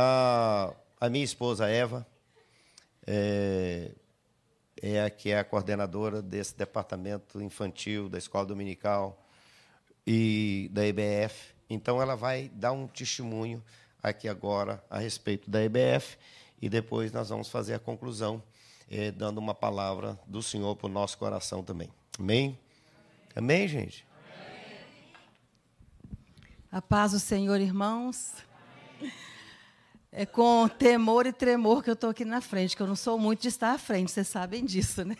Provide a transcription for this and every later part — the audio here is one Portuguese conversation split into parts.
A, a minha esposa Eva é, é a que é a coordenadora desse departamento infantil da escola dominical e da EBF. Então, ela vai dar um testemunho aqui agora a respeito da EBF e depois nós vamos fazer a conclusão, eh, dando uma palavra do Senhor para o nosso coração também. Amém? Amém, gente? A paz do Senhor, irmãos. É com temor e tremor que eu estou aqui na frente, que eu não sou muito de estar à frente, vocês sabem disso, né?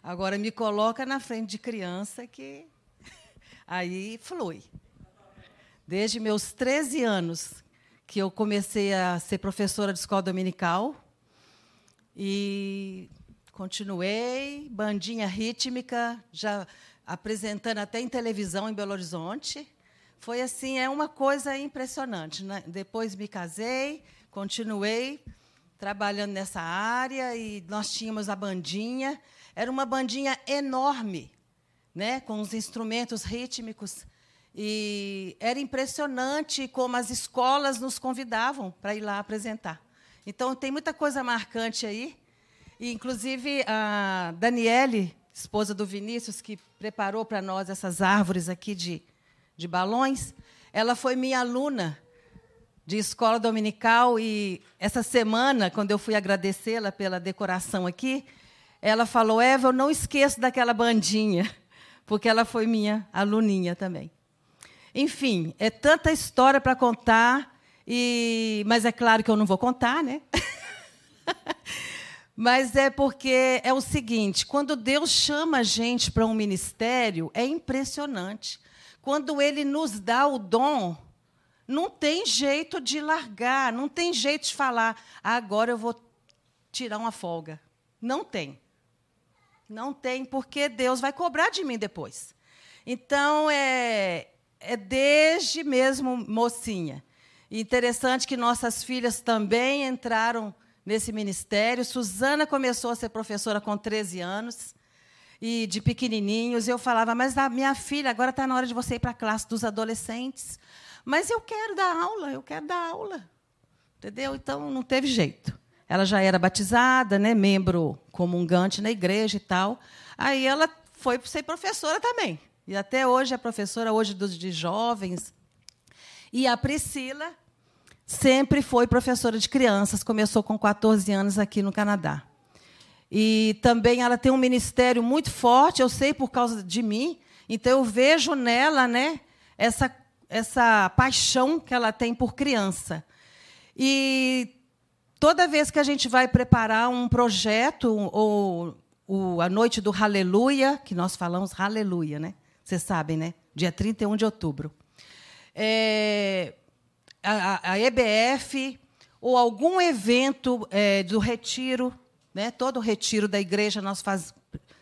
Agora me coloca na frente de criança que aí flui. Desde meus 13 anos que eu comecei a ser professora de escola dominical e continuei, bandinha rítmica, já apresentando até em televisão em Belo Horizonte. Foi assim, é uma coisa impressionante. Né? Depois me casei, continuei trabalhando nessa área e nós tínhamos a bandinha. Era uma bandinha enorme, né? com os instrumentos rítmicos. E era impressionante como as escolas nos convidavam para ir lá apresentar. Então, tem muita coisa marcante aí. E, inclusive, a Daniele, esposa do Vinícius, que preparou para nós essas árvores aqui de, de balões, ela foi minha aluna de escola dominical. E essa semana, quando eu fui agradecê-la pela decoração aqui, ela falou: Eva, eu não esqueço daquela bandinha, porque ela foi minha aluninha também. Enfim, é tanta história para contar, e mas é claro que eu não vou contar, né? mas é porque é o seguinte: quando Deus chama a gente para um ministério, é impressionante. Quando Ele nos dá o dom, não tem jeito de largar, não tem jeito de falar, ah, agora eu vou tirar uma folga. Não tem. Não tem, porque Deus vai cobrar de mim depois. Então, é, é desde mesmo mocinha. interessante que nossas filhas também entraram nesse ministério. Suzana começou a ser professora com 13 anos. E de pequenininhos, eu falava, mas a minha filha, agora está na hora de você ir para a classe dos adolescentes. Mas eu quero dar aula, eu quero dar aula. Entendeu? Então, não teve jeito. Ela já era batizada, né, membro comungante na igreja e tal. Aí ela foi ser professora também. E até hoje é professora hoje dos de jovens. E a Priscila sempre foi professora de crianças, começou com 14 anos aqui no Canadá. E também ela tem um ministério muito forte, eu sei por causa de mim, então eu vejo nela, né, essa essa paixão que ela tem por criança. E toda vez que a gente vai preparar um projeto ou, a noite do Aleluia, que nós falamos Aleluia, né? Vocês sabem, né? Dia 31 de outubro. É, a, a, EBF ou algum evento é, do retiro, né? todo o retiro da igreja nós faz,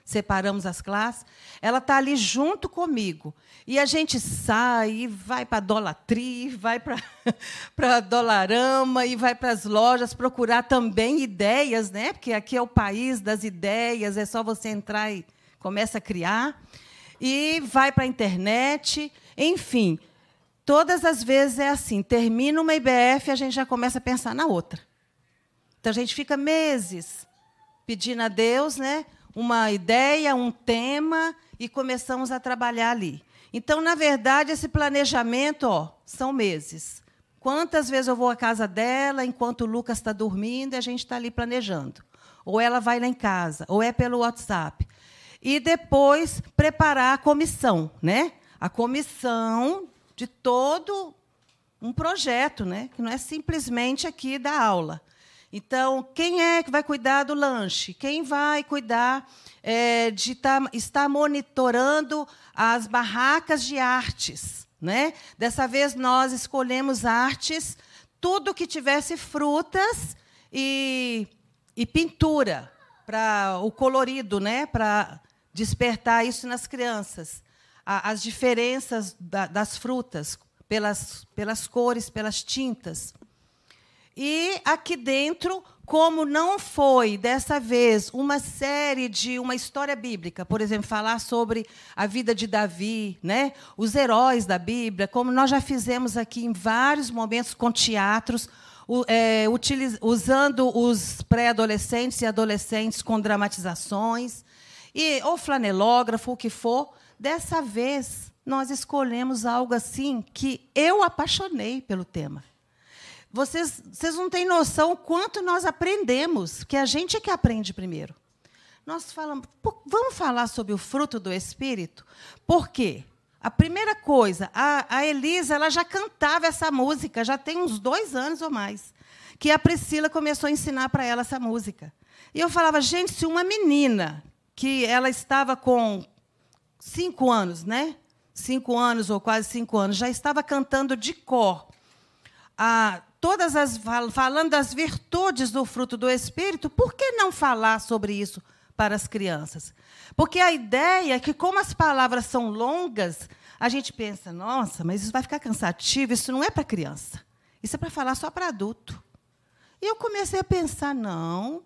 separamos as classes, ela está ali junto comigo. E a gente sai, e vai para a Dolatri, vai para a Dolarama, e vai para as lojas procurar também ideias, né? porque aqui é o país das ideias, é só você entrar e começa a criar e vai para a internet, enfim. Todas as vezes é assim, termina uma IBF, a gente já começa a pensar na outra. Então a gente fica meses pedindo a Deus, né, uma ideia, um tema e começamos a trabalhar ali. Então, na verdade, esse planejamento, ó, são meses. Quantas vezes eu vou à casa dela enquanto o Lucas está dormindo e a gente está ali planejando? Ou ela vai lá em casa, ou é pelo WhatsApp e depois preparar a comissão, né? A comissão de todo um projeto, né? Que não é simplesmente aqui da aula. Então, quem é que vai cuidar do lanche? Quem vai cuidar é, de tá, estar monitorando as barracas de artes? Né? Dessa vez, nós escolhemos artes, tudo que tivesse frutas e, e pintura, para o colorido, né? para despertar isso nas crianças, as diferenças das frutas pelas, pelas cores, pelas tintas. E aqui dentro, como não foi dessa vez uma série de uma história bíblica, por exemplo, falar sobre a vida de Davi, né? Os heróis da Bíblia, como nós já fizemos aqui em vários momentos com teatros, é, usando os pré-adolescentes e adolescentes com dramatizações, e ou flanelógrafo, o que for. Dessa vez, nós escolhemos algo assim que eu apaixonei pelo tema. Vocês, vocês não têm noção o quanto nós aprendemos, que a gente é que aprende primeiro. Nós falamos, vamos falar sobre o fruto do Espírito? Por quê? A primeira coisa, a, a Elisa ela já cantava essa música, já tem uns dois anos ou mais, que a Priscila começou a ensinar para ela essa música. E eu falava, gente, se uma menina que ela estava com cinco anos, né? Cinco anos ou quase cinco anos, já estava cantando de cor, a, todas as falando das virtudes do fruto do Espírito. Por que não falar sobre isso para as crianças? Porque a ideia é que, como as palavras são longas, a gente pensa, nossa, mas isso vai ficar cansativo, isso não é para criança. Isso é para falar só para adulto. E eu comecei a pensar, não,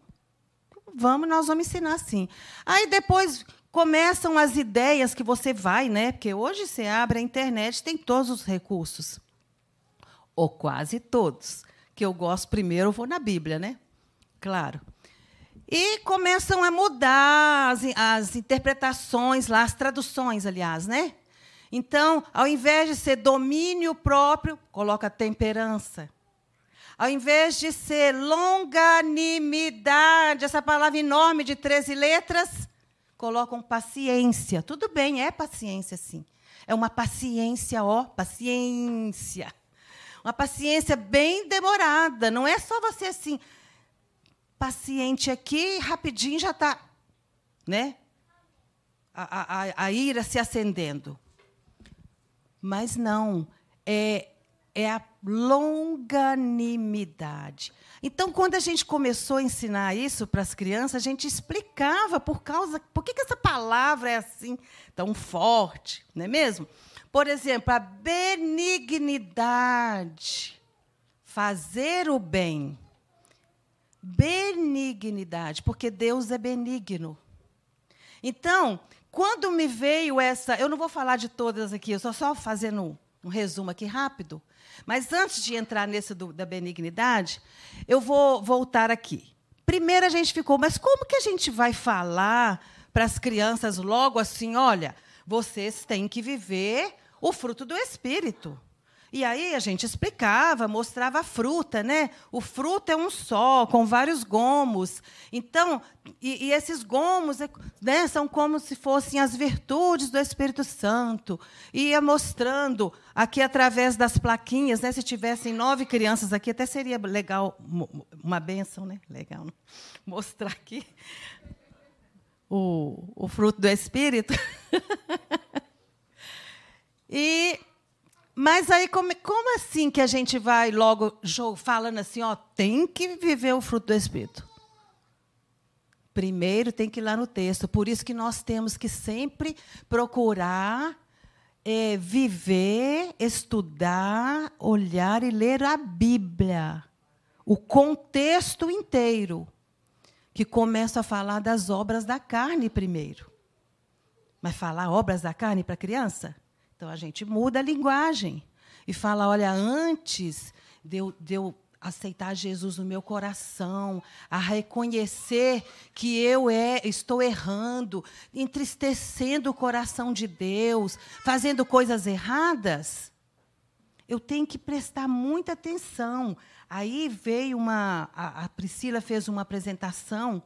vamos, nós vamos ensinar assim. Aí depois começam as ideias que você vai, né? Porque hoje você abre a internet, tem todos os recursos. Ou quase todos. Que eu gosto primeiro, eu vou na Bíblia, né? Claro. E começam a mudar as, as interpretações lá, as traduções, aliás, né? Então, ao invés de ser domínio próprio, coloca temperança. Ao invés de ser longanimidade, essa palavra enorme de 13 letras, colocam paciência. Tudo bem, é paciência, sim. É uma paciência, ó, paciência. Uma paciência bem demorada. Não é só você assim, paciente aqui, rapidinho já está, né? A, a, a ira se acendendo. Mas não, é, é a longanimidade. Então, quando a gente começou a ensinar isso para as crianças, a gente explicava por causa, por que, que essa palavra é assim tão forte, não é mesmo? Por exemplo, a benignidade, fazer o bem. Benignidade, porque Deus é benigno. Então, quando me veio essa, eu não vou falar de todas aqui, eu estou só fazendo um resumo aqui rápido. Mas antes de entrar nesse do, da benignidade, eu vou voltar aqui. Primeiro a gente ficou, mas como que a gente vai falar para as crianças logo assim, olha, vocês têm que viver o fruto do Espírito. E aí a gente explicava, mostrava a fruta, né? O fruto é um só, com vários gomos. Então, e, e esses gomos né, são como se fossem as virtudes do Espírito Santo. E ia mostrando aqui através das plaquinhas, né? Se tivessem nove crianças aqui, até seria legal, uma benção, né? Legal, né? mostrar aqui o, o fruto do Espírito. e mas aí, como, como assim que a gente vai logo falando assim, ó, tem que viver o fruto do Espírito? Primeiro tem que ir lá no texto. Por isso que nós temos que sempre procurar é, viver, estudar, olhar e ler a Bíblia. O contexto inteiro. Que começa a falar das obras da carne primeiro. Mas falar obras da carne para criança? Então a gente muda a linguagem e fala: olha, antes de eu, de eu aceitar Jesus no meu coração, a reconhecer que eu é, estou errando, entristecendo o coração de Deus, fazendo coisas erradas, eu tenho que prestar muita atenção. Aí veio uma. A, a Priscila fez uma apresentação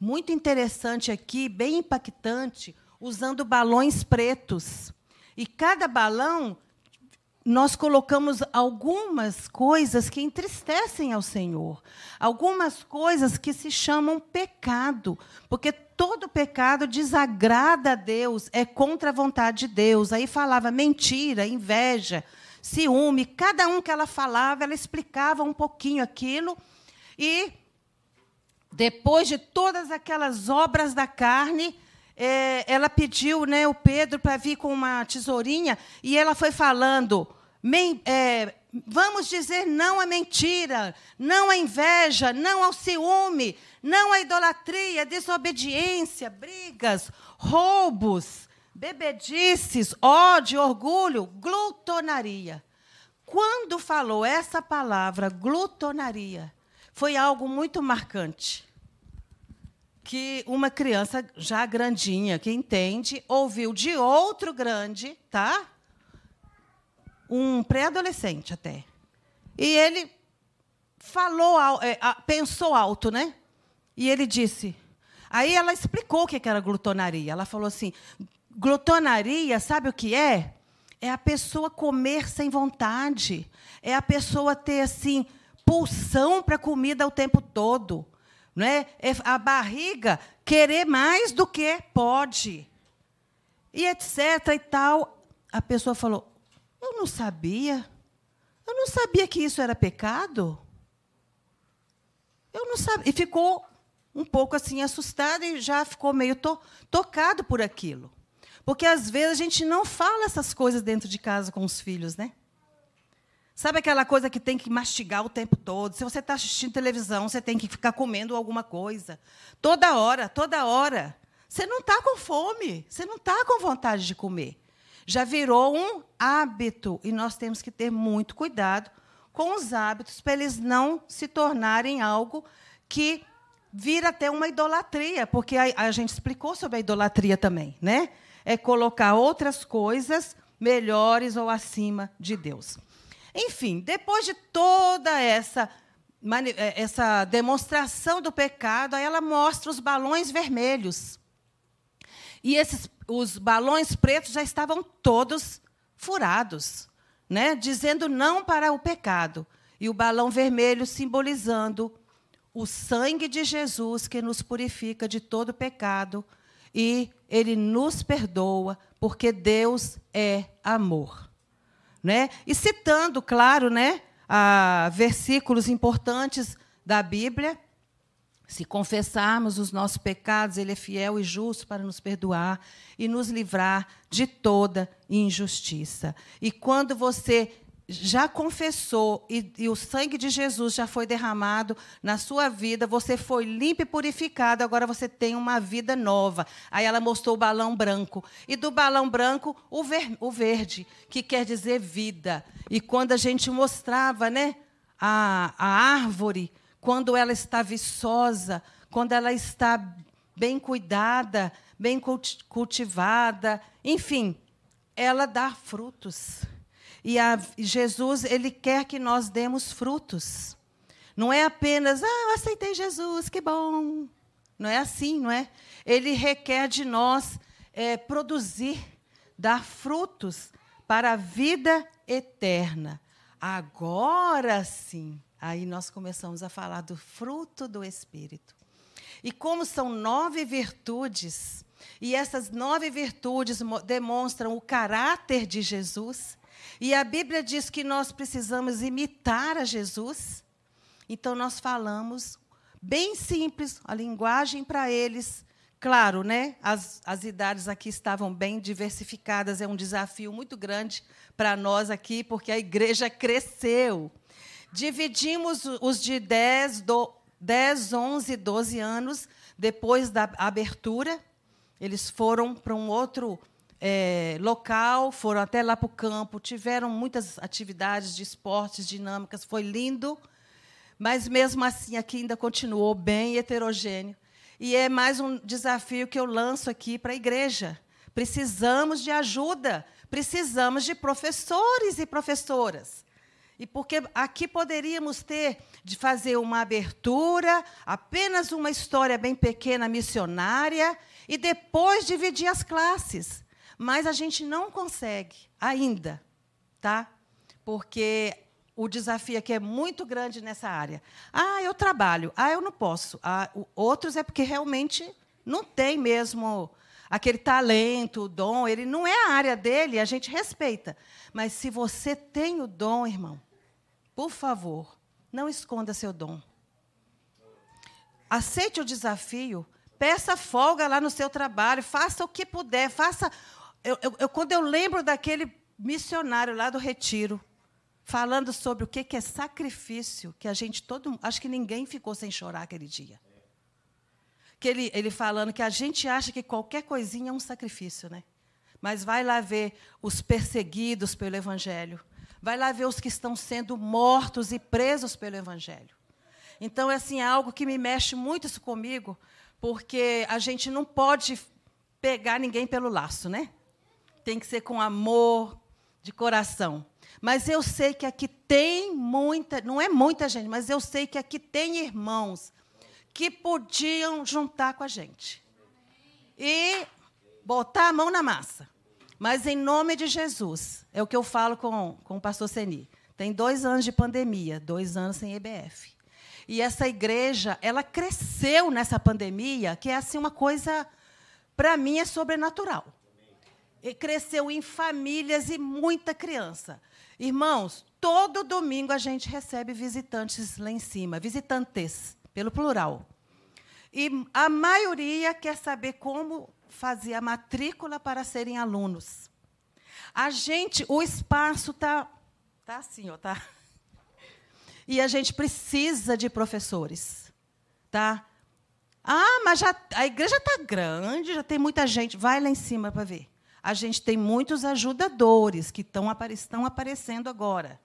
muito interessante aqui, bem impactante, usando balões pretos. E cada balão, nós colocamos algumas coisas que entristecem ao Senhor, algumas coisas que se chamam pecado, porque todo pecado desagrada a Deus, é contra a vontade de Deus. Aí falava mentira, inveja, ciúme, cada um que ela falava, ela explicava um pouquinho aquilo e depois de todas aquelas obras da carne, é, ela pediu né, o Pedro para vir com uma tesourinha e ela foi falando. É, vamos dizer não à mentira, não à inveja, não ao ciúme, não à idolatria, desobediência, brigas, roubos, bebedices, ódio, orgulho, glutonaria. Quando falou essa palavra, glutonaria, foi algo muito marcante. Que uma criança já grandinha, que entende, ouviu de outro grande, tá? Um pré-adolescente até. E ele falou, é, pensou alto, né? E ele disse. Aí ela explicou o que era glutonaria. Ela falou assim: glutonaria, sabe o que é? É a pessoa comer sem vontade. É a pessoa ter assim pulsão para comida o tempo todo, não é? é? A barriga querer mais do que pode. E etc e tal. A pessoa falou: "Eu não sabia. Eu não sabia que isso era pecado." Eu não sabia. E ficou um pouco assim assustada e já ficou meio to tocado por aquilo. Porque às vezes a gente não fala essas coisas dentro de casa com os filhos, né? Sabe aquela coisa que tem que mastigar o tempo todo? Se você está assistindo televisão, você tem que ficar comendo alguma coisa. Toda hora, toda hora. Você não está com fome, você não está com vontade de comer. Já virou um hábito e nós temos que ter muito cuidado com os hábitos para eles não se tornarem algo que vira até uma idolatria, porque a, a gente explicou sobre a idolatria também, né? É colocar outras coisas melhores ou acima de Deus. Enfim, depois de toda essa é, essa demonstração do pecado, aí ela mostra os balões vermelhos. E esses os balões pretos já estavam todos furados né, dizendo não para o pecado, e o balão vermelho simbolizando o sangue de Jesus que nos purifica de todo pecado e ele nos perdoa, porque Deus é amor. Né? E citando, claro, né, a versículos importantes da Bíblia, se confessarmos os nossos pecados, Ele é fiel e justo para nos perdoar e nos livrar de toda injustiça. E quando você já confessou e, e, o sangue de Jesus já foi derramado na sua vida, você foi limpo e purificado, agora você tem uma vida nova. Aí ela mostrou o balão branco. E do balão branco, o, ver, o verde, que quer dizer vida. E quando a gente mostrava né, a, a árvore quando ela está viçosa, quando ela está bem cuidada, bem cultivada, enfim, ela dá frutos. E a, Jesus, ele quer que nós demos frutos. Não é apenas, ah, eu aceitei Jesus, que bom. Não é assim, não é? Ele requer de nós é, produzir, dar frutos para a vida eterna. Agora sim, Aí nós começamos a falar do fruto do Espírito. E como são nove virtudes, e essas nove virtudes demonstram o caráter de Jesus, e a Bíblia diz que nós precisamos imitar a Jesus, então nós falamos bem simples, a linguagem para eles. Claro, né? As, as idades aqui estavam bem diversificadas, é um desafio muito grande para nós aqui, porque a igreja cresceu. Dividimos os de 10, do, 10, 11, 12 anos depois da abertura. Eles foram para um outro é, local, foram até lá para o campo, tiveram muitas atividades de esportes dinâmicas, foi lindo, mas mesmo assim aqui ainda continuou bem heterogêneo. E é mais um desafio que eu lanço aqui para a igreja. Precisamos de ajuda, precisamos de professores e professoras. E porque aqui poderíamos ter de fazer uma abertura, apenas uma história bem pequena missionária, e depois dividir as classes. Mas a gente não consegue ainda, tá? Porque o desafio aqui é muito grande nessa área. Ah, eu trabalho. Ah, eu não posso. Ah, outros é porque realmente não tem mesmo aquele talento, o dom. Ele não é a área dele, a gente respeita. Mas se você tem o dom, irmão, por favor, não esconda seu dom. Aceite o desafio, peça folga lá no seu trabalho, faça o que puder, faça. Eu, eu, eu, quando eu lembro daquele missionário lá do retiro, falando sobre o que, que é sacrifício, que a gente todo, acho que ninguém ficou sem chorar aquele dia. Que ele, ele falando que a gente acha que qualquer coisinha é um sacrifício, né? Mas vai lá ver os perseguidos pelo Evangelho, Vai lá ver os que estão sendo mortos e presos pelo Evangelho. Então, é assim, é algo que me mexe muito isso comigo, porque a gente não pode pegar ninguém pelo laço, né? Tem que ser com amor, de coração. Mas eu sei que aqui tem muita, não é muita gente, mas eu sei que aqui tem irmãos que podiam juntar com a gente e botar a mão na massa. Mas em nome de Jesus, é o que eu falo com, com o pastor Seni. Tem dois anos de pandemia, dois anos sem EBF. E essa igreja, ela cresceu nessa pandemia, que é assim uma coisa, para mim, é sobrenatural. E cresceu em famílias e muita criança. Irmãos, todo domingo a gente recebe visitantes lá em cima, visitantes, pelo plural. E a maioria quer saber como fazer a matrícula para serem alunos. A gente, o espaço está tá assim, ó, tá. E a gente precisa de professores, tá? Ah, mas já, a igreja está grande, já tem muita gente. Vai lá em cima para ver. A gente tem muitos ajudadores que estão, aparecendo agora.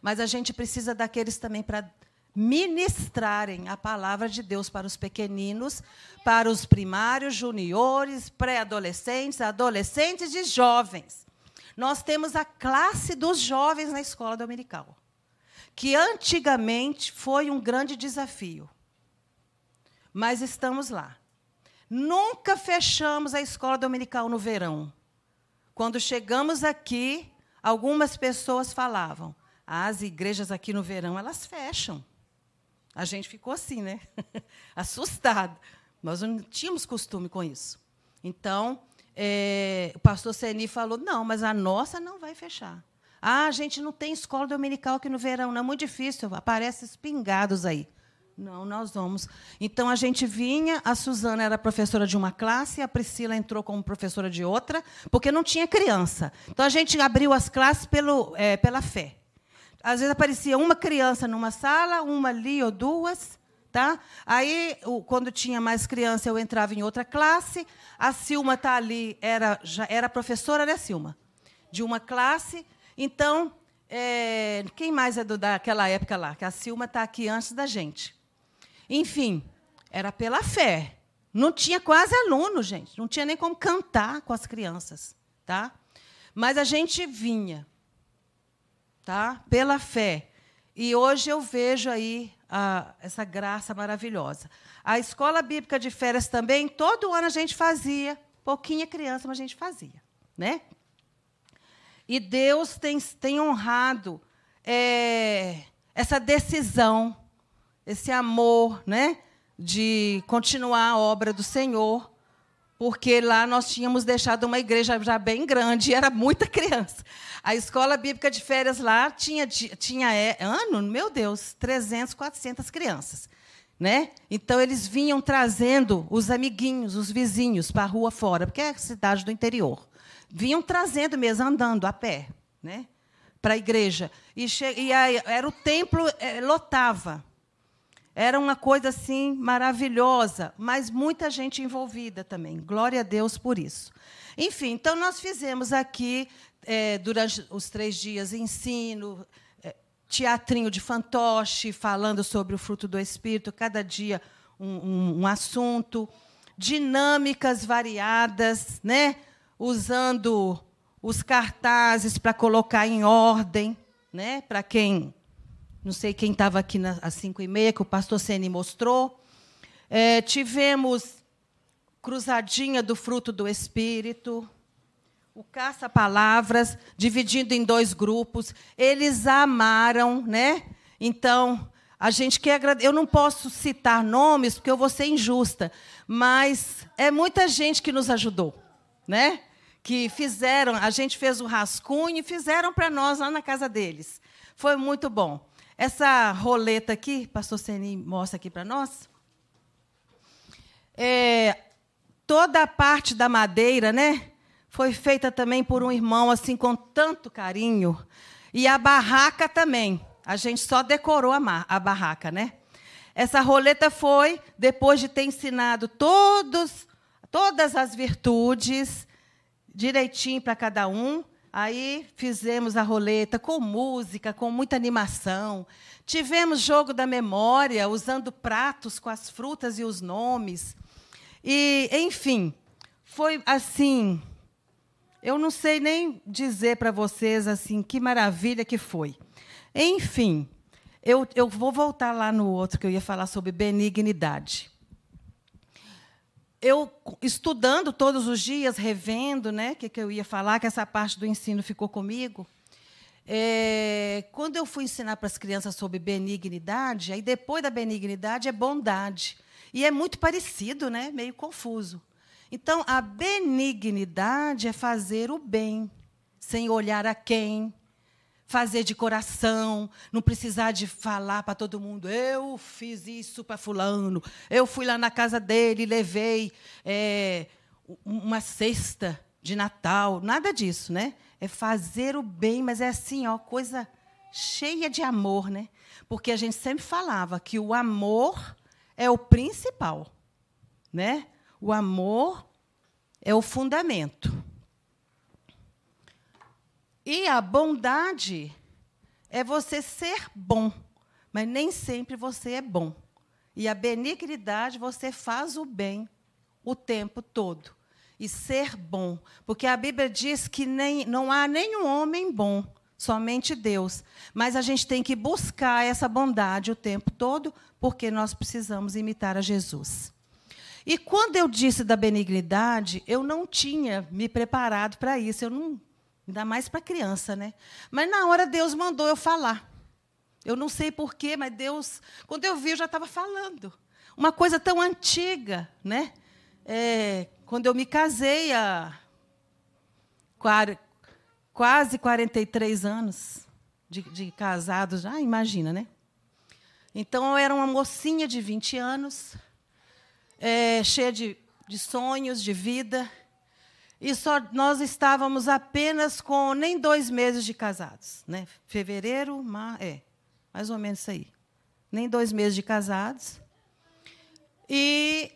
Mas a gente precisa daqueles também para ministrarem a palavra de Deus para os pequeninos, para os primários, juniores, pré-adolescentes, adolescentes e jovens. Nós temos a classe dos jovens na escola dominical, que antigamente foi um grande desafio. Mas estamos lá. Nunca fechamos a escola dominical no verão. Quando chegamos aqui, algumas pessoas falavam: as igrejas aqui no verão elas fecham. A gente ficou assim, né? Assustado. Nós não tínhamos costume com isso. Então, é, o pastor Seni falou: não, mas a nossa não vai fechar. Ah, a gente não tem escola dominical aqui no verão, não é muito difícil, aparece espingados aí. Não, nós vamos. Então a gente vinha, a Suzana era professora de uma classe, a Priscila entrou como professora de outra, porque não tinha criança. Então a gente abriu as classes pelo, é, pela fé. Às vezes aparecia uma criança numa sala, uma ali ou duas. Tá? Aí, quando tinha mais criança, eu entrava em outra classe. A Silma está ali, era, já era professora, né, Silma? De uma classe. Então, é, quem mais é do, daquela época lá? Que a Silma está aqui antes da gente. Enfim, era pela fé. Não tinha quase aluno, gente. Não tinha nem como cantar com as crianças. Tá? Mas a gente vinha tá? pela fé. E hoje eu vejo aí a, essa graça maravilhosa. A escola bíblica de férias também, todo ano a gente fazia, pouquinha criança, mas a gente fazia. Né? E Deus tem, tem honrado é, essa decisão, esse amor né, de continuar a obra do Senhor porque lá nós tínhamos deixado uma igreja já bem grande e era muita criança. A escola bíblica de férias lá tinha, tinha é, ano, meu Deus, 300, 400 crianças. Né? Então, eles vinham trazendo os amiguinhos, os vizinhos, para a rua fora, porque é cidade do interior. Vinham trazendo mesmo, andando a pé, né? para a igreja. E, e aí, era o templo, é, lotava. Era uma coisa assim maravilhosa, mas muita gente envolvida também. Glória a Deus por isso. Enfim, então nós fizemos aqui, é, durante os três dias, ensino, é, teatrinho de fantoche, falando sobre o fruto do Espírito, cada dia um, um, um assunto, dinâmicas variadas, né? usando os cartazes para colocar em ordem, né? para quem não sei quem estava aqui às cinco e meia, que o pastor Sene mostrou. É, tivemos cruzadinha do fruto do Espírito, o caça-palavras, dividindo em dois grupos. Eles amaram, né? Então, a gente quer agradecer. Eu não posso citar nomes, porque eu vou ser injusta, mas é muita gente que nos ajudou, né? Que fizeram, a gente fez o rascunho e fizeram para nós lá na casa deles. Foi muito bom. Essa roleta aqui, pastor Seni mostra aqui para nós. É, toda a parte da madeira, né? Foi feita também por um irmão assim com tanto carinho. E a barraca também. A gente só decorou a, a barraca, né? Essa roleta foi depois de ter ensinado todos, todas as virtudes direitinho para cada um. Aí fizemos a roleta com música, com muita animação. Tivemos jogo da memória, usando pratos com as frutas e os nomes. E, enfim, foi assim. Eu não sei nem dizer para vocês assim que maravilha que foi. Enfim, eu, eu vou voltar lá no outro que eu ia falar sobre benignidade eu estudando todos os dias, revendo, né, o que, que eu ia falar, que essa parte do ensino ficou comigo. É, quando eu fui ensinar para as crianças sobre benignidade, aí depois da benignidade é bondade. E é muito parecido, né? meio confuso. Então, a benignidade é fazer o bem, sem olhar a quem, fazer de coração, não precisar de falar para todo mundo, eu fiz isso para fulano, eu fui lá na casa dele, levei é, uma cesta de Natal, nada disso, né? É fazer o bem, mas é assim, ó, coisa cheia de amor, né? Porque a gente sempre falava que o amor é o principal, né? O amor é o fundamento. E a bondade é você ser bom, mas nem sempre você é bom. E a benignidade, você faz o bem o tempo todo. E ser bom. Porque a Bíblia diz que nem, não há nenhum homem bom, somente Deus. Mas a gente tem que buscar essa bondade o tempo todo, porque nós precisamos imitar a Jesus. E quando eu disse da benignidade, eu não tinha me preparado para isso. Eu não Ainda mais para criança, né? Mas na hora Deus mandou eu falar. Eu não sei porquê, mas Deus, quando eu vi, eu já estava falando. Uma coisa tão antiga, né? É, quando eu me casei há quase 43 anos de, de casados, ah, imagina, né? Então eu era uma mocinha de 20 anos, é, cheia de, de sonhos, de vida e só nós estávamos apenas com nem dois meses de casados, né? Fevereiro, mar, é, mais ou menos isso aí, nem dois meses de casados. E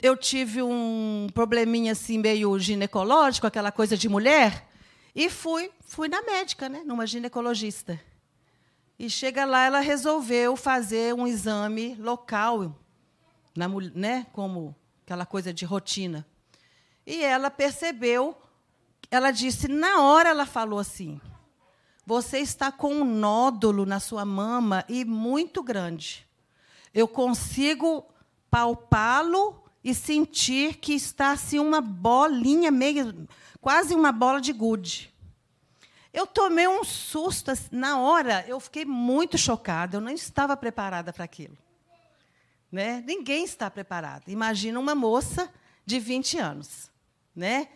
eu tive um probleminha assim meio ginecológico, aquela coisa de mulher, e fui, fui na médica, né? Numa ginecologista. E chega lá, ela resolveu fazer um exame local, na, né? Como aquela coisa de rotina. E ela percebeu, ela disse, na hora ela falou assim: Você está com um nódulo na sua mama e muito grande. Eu consigo palpá-lo e sentir que está assim uma bolinha meio, quase uma bola de gude. Eu tomei um susto assim, na hora, eu fiquei muito chocada, eu não estava preparada para aquilo. Né? Ninguém está preparado. Imagina uma moça de 20 anos né?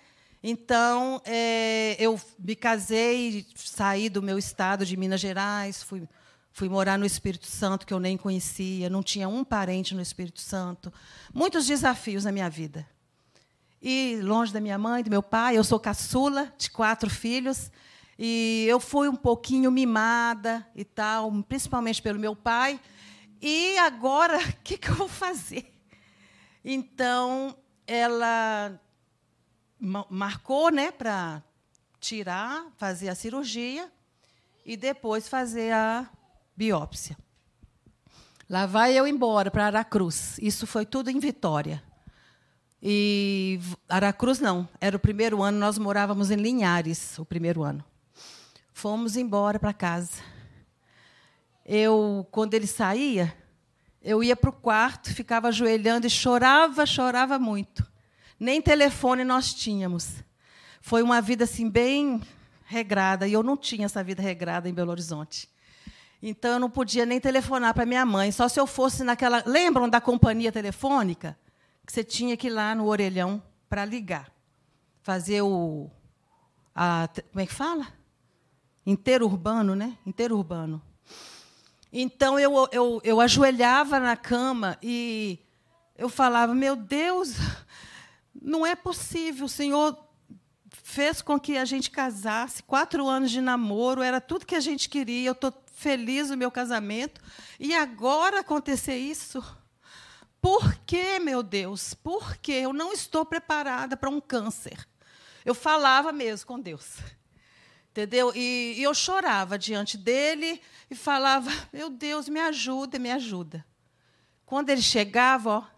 Então, é, eu me casei, saí do meu estado de Minas Gerais, fui, fui morar no Espírito Santo, que eu nem conhecia, não tinha um parente no Espírito Santo. Muitos desafios na minha vida. E longe da minha mãe, do meu pai, eu sou caçula de quatro filhos, e eu fui um pouquinho mimada e tal, principalmente pelo meu pai. E agora, o que, que eu vou fazer? Então, ela marcou né, para tirar, fazer a cirurgia e depois fazer a biópsia. Lá vai eu embora para Aracruz. Isso foi tudo em Vitória. E Aracruz não, era o primeiro ano, nós morávamos em Linhares, o primeiro ano. Fomos embora para casa. Eu, quando ele saía, eu ia para o quarto, ficava ajoelhando e chorava, chorava muito. Nem telefone nós tínhamos. Foi uma vida assim bem regrada, e eu não tinha essa vida regrada em Belo Horizonte. Então eu não podia nem telefonar para minha mãe, só se eu fosse naquela, lembram da companhia telefônica que você tinha que ir lá no orelhão para ligar, fazer o a, como é que fala? Interurbano, né? Interurbano. Então eu, eu, eu ajoelhava na cama e eu falava: Meu Deus, não é possível. O Senhor fez com que a gente casasse, quatro anos de namoro, era tudo que a gente queria. Eu estou feliz no meu casamento. E agora acontecer isso? Por que, meu Deus? Por que eu não estou preparada para um câncer? Eu falava mesmo com Deus. Entendeu? E, e eu chorava diante dele e falava: Meu Deus, me ajuda, me ajuda. Quando ele chegava, ó,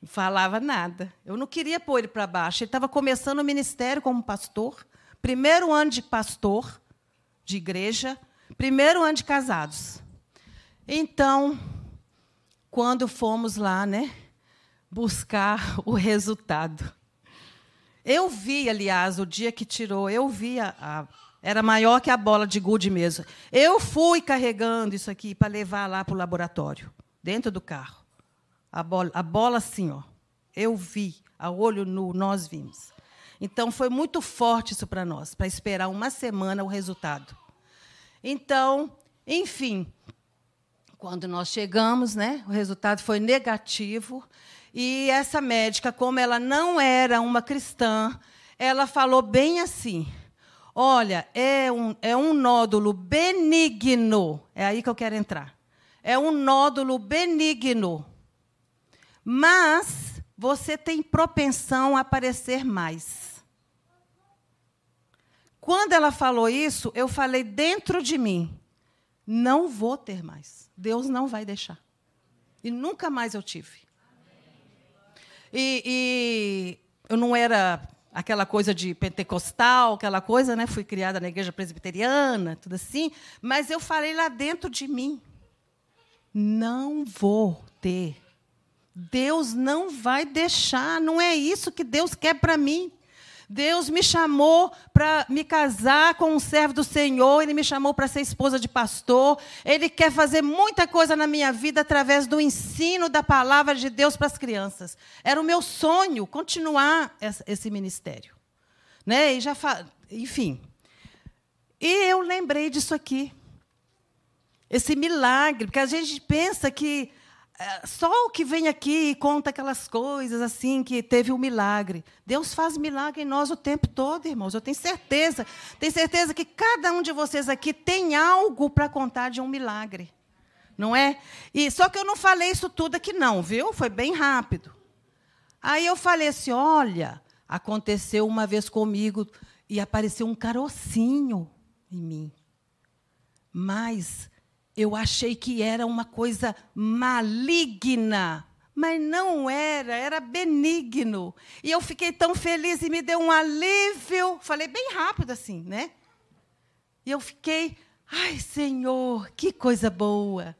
não falava nada. Eu não queria pôr ele para baixo. Ele estava começando o ministério como pastor, primeiro ano de pastor de igreja, primeiro ano de casados. Então, quando fomos lá, né, buscar o resultado, eu vi, aliás, o dia que tirou, eu vi a, a era maior que a bola de gude mesmo. Eu fui carregando isso aqui para levar lá para o laboratório, dentro do carro. A bola, a bola assim, ó. Eu vi, a olho nu, nós vimos. Então foi muito forte isso para nós, para esperar uma semana o resultado. Então, enfim, quando nós chegamos, né, o resultado foi negativo. E essa médica, como ela não era uma cristã, ela falou bem assim: Olha, é um, é um nódulo benigno. É aí que eu quero entrar. É um nódulo benigno. Mas você tem propensão a aparecer mais. Quando ela falou isso, eu falei dentro de mim: não vou ter mais. Deus não vai deixar. E nunca mais eu tive. E, e eu não era aquela coisa de pentecostal, aquela coisa, né? Fui criada na igreja presbiteriana, tudo assim, mas eu falei lá dentro de mim: não vou ter. Deus não vai deixar, não é isso que Deus quer para mim. Deus me chamou para me casar com um servo do Senhor, Ele me chamou para ser esposa de pastor. Ele quer fazer muita coisa na minha vida através do ensino da palavra de Deus para as crianças. Era o meu sonho continuar esse ministério. Né? E já fa... Enfim. E eu lembrei disso aqui. Esse milagre, porque a gente pensa que só o que vem aqui e conta aquelas coisas assim que teve um milagre. Deus faz milagre em nós o tempo todo, irmãos. Eu tenho certeza, tenho certeza que cada um de vocês aqui tem algo para contar de um milagre. Não é? E só que eu não falei isso tudo aqui não, viu? Foi bem rápido. Aí eu falei assim: "Olha, aconteceu uma vez comigo e apareceu um carocinho em mim. Mas eu achei que era uma coisa maligna, mas não era, era benigno. E eu fiquei tão feliz e me deu um alívio. Falei bem rápido assim, né? E eu fiquei, ai, Senhor, que coisa boa.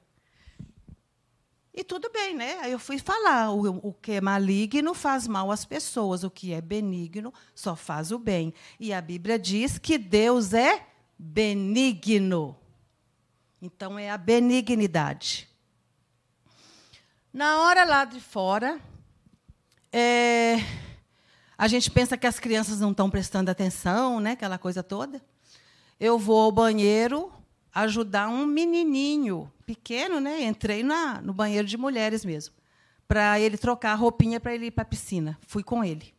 E tudo bem, né? Aí eu fui falar: o, o que é maligno faz mal às pessoas, o que é benigno só faz o bem. E a Bíblia diz que Deus é benigno. Então, é a benignidade. Na hora lá de fora, é, a gente pensa que as crianças não estão prestando atenção, né, aquela coisa toda. Eu vou ao banheiro ajudar um menininho pequeno, né? Entrei na, no banheiro de mulheres mesmo, para ele trocar a roupinha para ele ir para a piscina. Fui com ele.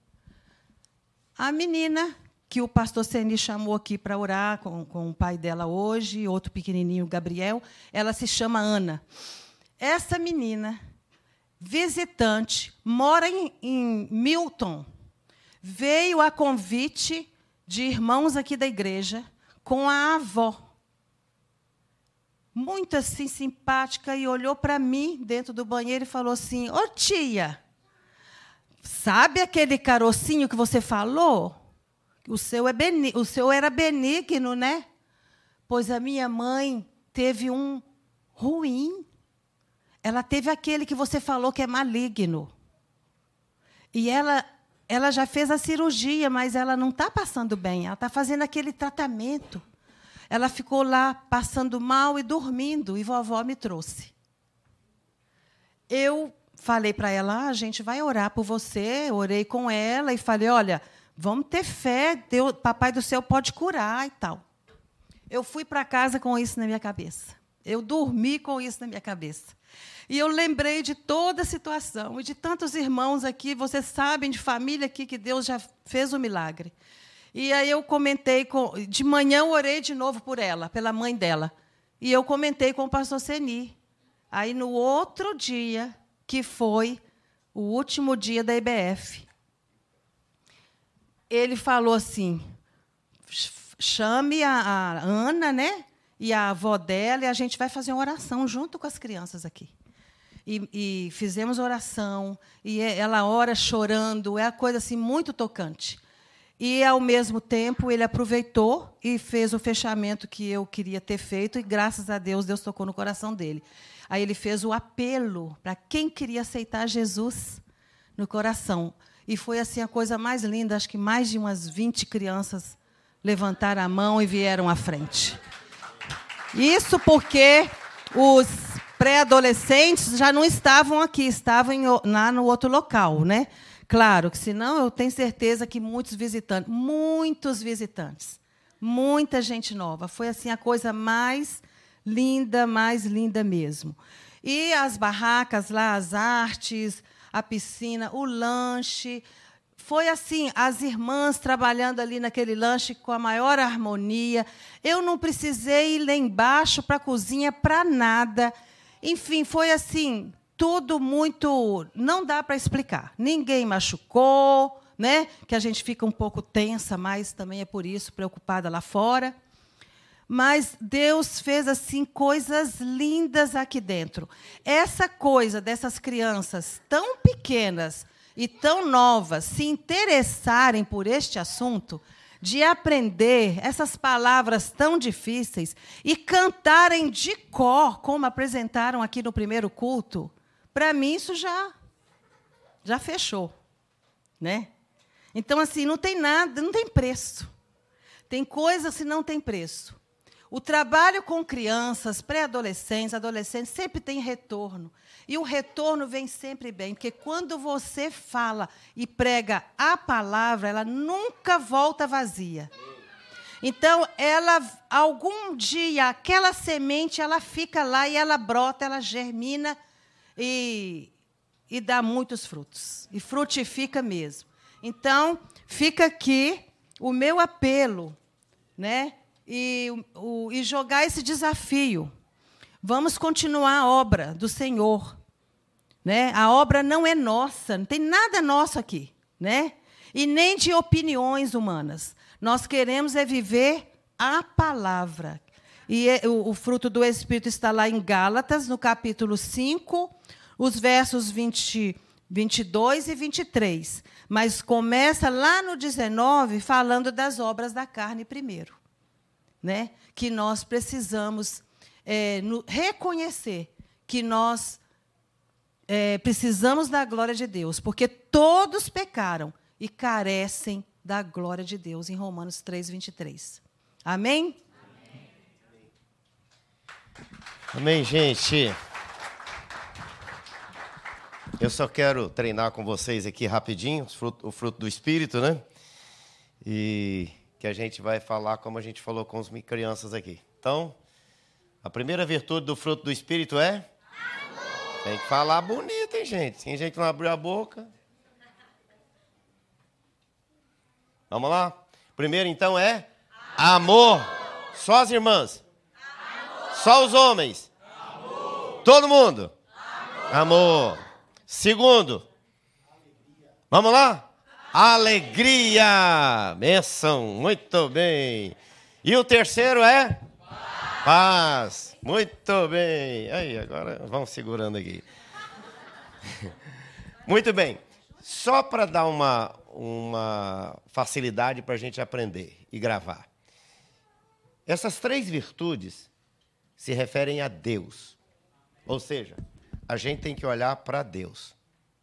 A menina que o pastor Seni chamou aqui para orar com, com o pai dela hoje, outro pequenininho, Gabriel. Ela se chama Ana. Essa menina, visitante, mora em, em Milton, veio a convite de irmãos aqui da igreja com a avó. Muito assim simpática e olhou para mim dentro do banheiro e falou assim: Ô tia, sabe aquele carocinho que você falou? O seu, é o seu era benigno, né? Pois a minha mãe teve um ruim. Ela teve aquele que você falou que é maligno. E ela, ela já fez a cirurgia, mas ela não está passando bem. Ela está fazendo aquele tratamento. Ela ficou lá passando mal e dormindo, e vovó me trouxe. Eu falei para ela: ah, a gente vai orar por você. Orei com ela e falei: olha, Vamos ter fé, Deus, Papai do céu pode curar e tal. Eu fui para casa com isso na minha cabeça. Eu dormi com isso na minha cabeça. E eu lembrei de toda a situação e de tantos irmãos aqui, vocês sabem, de família aqui, que Deus já fez o um milagre. E aí eu comentei com. De manhã eu orei de novo por ela, pela mãe dela. E eu comentei com o pastor Seni. Aí no outro dia, que foi o último dia da IBF. Ele falou assim: chame a, a Ana, né? E a avó dela, e a gente vai fazer uma oração junto com as crianças aqui. E, e, fizemos oração, e ela ora chorando, é uma coisa assim muito tocante. E, ao mesmo tempo, ele aproveitou e fez o fechamento que eu queria ter feito, e, graças a Deus, Deus tocou no coração dele. Aí ele fez o apelo para quem queria aceitar Jesus no coração. E foi assim a coisa mais linda, acho que mais de umas 20 crianças levantaram a mão e vieram à frente. Isso porque os pré-adolescentes já não estavam aqui, estavam em, lá no outro local, né? Claro que senão eu tenho certeza que muitos visitantes, muitos visitantes, muita gente nova. Foi assim a coisa mais linda, mais linda mesmo. E as barracas lá, as artes, a piscina, o lanche, foi assim, as irmãs trabalhando ali naquele lanche com a maior harmonia. Eu não precisei ir lá embaixo para a cozinha para nada. Enfim, foi assim, tudo muito. Não dá para explicar. Ninguém machucou, né? que a gente fica um pouco tensa, mas também é por isso, preocupada lá fora. Mas Deus fez assim coisas lindas aqui dentro. Essa coisa dessas crianças tão pequenas e tão novas se interessarem por este assunto, de aprender essas palavras tão difíceis e cantarem de cor, como apresentaram aqui no primeiro culto, para mim isso já já fechou, né? Então assim, não tem nada, não tem preço. Tem coisas que não tem preço. O trabalho com crianças, pré-adolescentes, adolescentes, sempre tem retorno. E o retorno vem sempre bem, porque quando você fala e prega a palavra, ela nunca volta vazia. Então, ela algum dia aquela semente, ela fica lá e ela brota, ela germina e, e dá muitos frutos. E frutifica mesmo. Então, fica aqui o meu apelo, né? E, o, e jogar esse desafio. Vamos continuar a obra do Senhor. Né? A obra não é nossa, não tem nada nosso aqui. Né? E nem de opiniões humanas. Nós queremos é viver a palavra. E é, o, o fruto do Espírito está lá em Gálatas, no capítulo 5, os versos 20, 22 e 23. Mas começa lá no 19 falando das obras da carne primeiro. Né? Que nós precisamos é, no, reconhecer que nós é, precisamos da glória de Deus, porque todos pecaram e carecem da glória de Deus, em Romanos 3, 23. Amém? Amém, gente. Eu só quero treinar com vocês aqui rapidinho, o fruto, o fruto do Espírito, né? E que a gente vai falar como a gente falou com as crianças aqui. Então, a primeira virtude do fruto do Espírito é? Amor. Tem que falar bonito, hein, gente? Tem gente que não abriu a boca. Vamos lá? Primeiro, então, é? Amor. Só as irmãs? Amor. Só os homens? Amor. Todo mundo? Amor. Segundo, vamos lá? Alegria. Benção. Muito bem. E o terceiro é? Paz. Muito bem. Aí, agora vamos segurando aqui. Muito bem. Só para dar uma, uma facilidade para a gente aprender e gravar. Essas três virtudes se referem a Deus. Ou seja, a gente tem que olhar para Deus.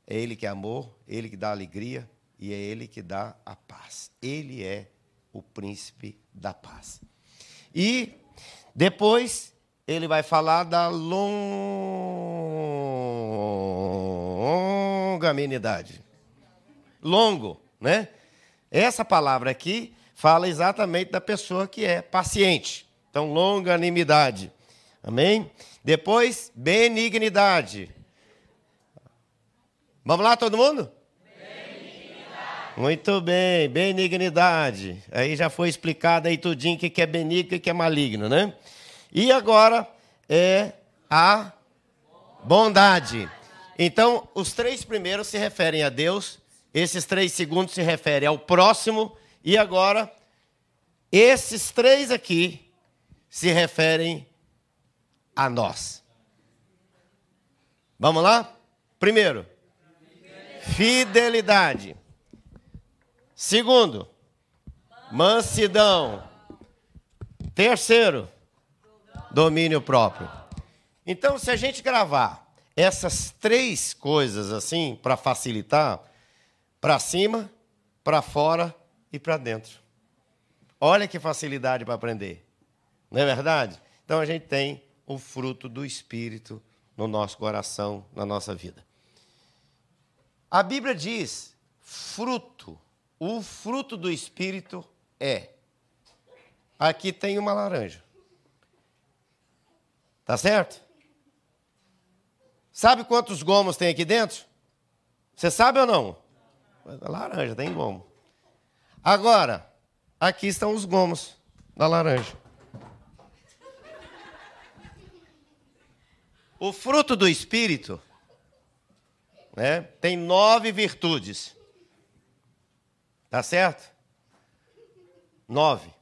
É Ele que é amor, Ele que dá alegria e é Ele que dá a paz. Ele é o príncipe da paz. E depois ele vai falar da longanimidade. Longo, né? Essa palavra aqui fala exatamente da pessoa que é paciente. Então, longanimidade. Amém? Depois, benignidade. Vamos lá, todo mundo? Muito bem, benignidade. Aí já foi explicado aí tudinho o que é benigno e o que é maligno, né? E agora é a bondade. Então, os três primeiros se referem a Deus, esses três segundos se referem ao próximo, e agora, esses três aqui se referem a nós. Vamos lá? Primeiro, fidelidade. Segundo, mansidão. Terceiro, domínio próprio. Então, se a gente gravar essas três coisas assim, para facilitar, para cima, para fora e para dentro. Olha que facilidade para aprender. Não é verdade? Então a gente tem o fruto do Espírito no nosso coração, na nossa vida. A Bíblia diz: fruto. O fruto do Espírito é. Aqui tem uma laranja. Tá certo? Sabe quantos gomos tem aqui dentro? Você sabe ou não? Laranja, tem gomo. Agora, aqui estão os gomos da laranja. O fruto do Espírito né, tem nove virtudes. Tá certo? Nove.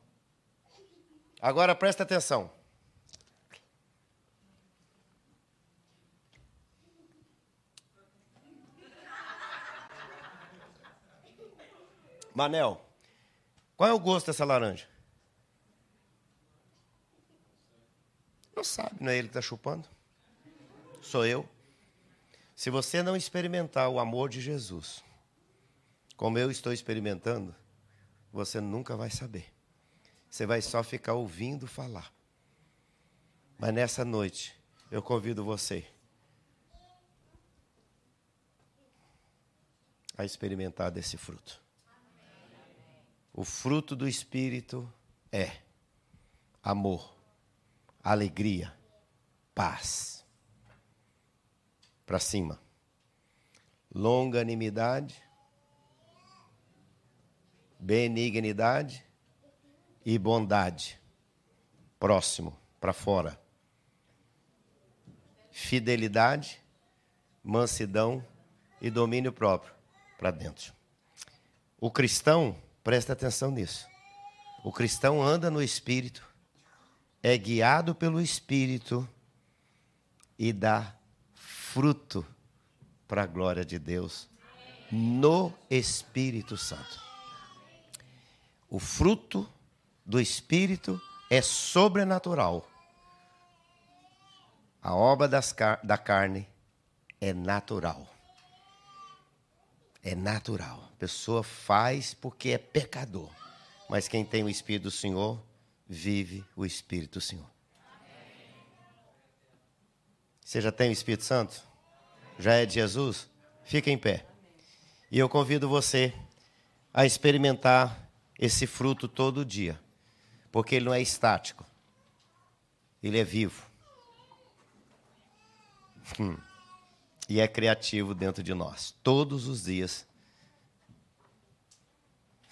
Agora presta atenção. Manel, qual é o gosto dessa laranja? Não sabe, não é ele que está chupando? Sou eu. Se você não experimentar o amor de Jesus, como eu estou experimentando, você nunca vai saber. Você vai só ficar ouvindo falar. Mas nessa noite, eu convido você a experimentar desse fruto. O fruto do Espírito é amor, alegria, paz. Para cima. Longanimidade, benignidade e bondade. Próximo, para fora. Fidelidade, mansidão e domínio próprio, para dentro. O cristão Presta atenção nisso. O cristão anda no Espírito, é guiado pelo Espírito e dá fruto para a glória de Deus no Espírito Santo. O fruto do Espírito é sobrenatural. A obra car da carne é natural. É natural. A pessoa faz porque é pecador. Mas quem tem o Espírito do Senhor, vive o Espírito do Senhor. Você já tem o Espírito Santo? Já é de Jesus? Fica em pé. E eu convido você a experimentar esse fruto todo dia. Porque ele não é estático. Ele é vivo. Hum e é criativo dentro de nós. Todos os dias,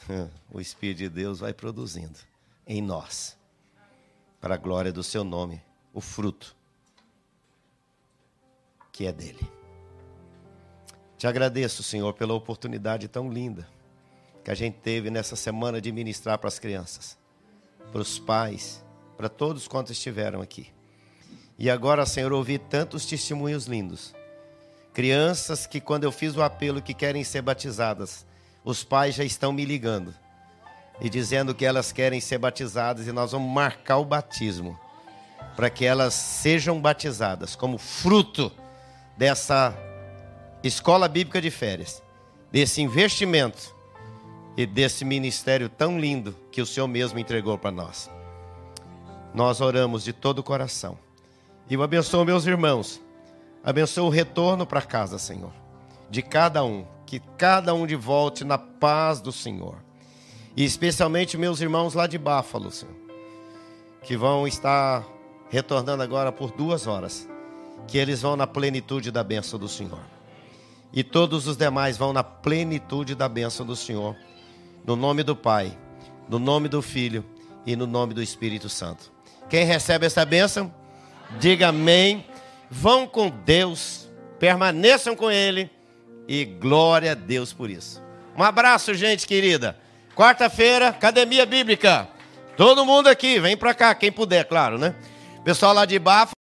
o Espírito de Deus vai produzindo em nós, para a glória do seu nome, o fruto que é dele. Te agradeço, Senhor, pela oportunidade tão linda que a gente teve nessa semana de ministrar para as crianças, para os pais, para todos quantos estiveram aqui. E agora, Senhor, ouvi tantos testemunhos lindos Crianças que, quando eu fiz o apelo que querem ser batizadas, os pais já estão me ligando e dizendo que elas querem ser batizadas e nós vamos marcar o batismo para que elas sejam batizadas como fruto dessa escola bíblica de férias, desse investimento e desse ministério tão lindo que o Senhor mesmo entregou para nós. Nós oramos de todo o coração. E eu abençoo meus irmãos Abençoa o retorno para casa, Senhor, de cada um. Que cada um de volte na paz do Senhor. E especialmente meus irmãos lá de Báfalo, Senhor, que vão estar retornando agora por duas horas. Que eles vão na plenitude da bênção do Senhor. E todos os demais vão na plenitude da bênção do Senhor. No nome do Pai, no nome do Filho e no nome do Espírito Santo. Quem recebe essa bênção, diga amém. Vão com Deus permaneçam com Ele e glória a Deus por isso. Um abraço, gente querida. Quarta-feira, Academia Bíblica. Todo mundo aqui, vem para cá, quem puder, claro, né? Pessoal lá de Bafo.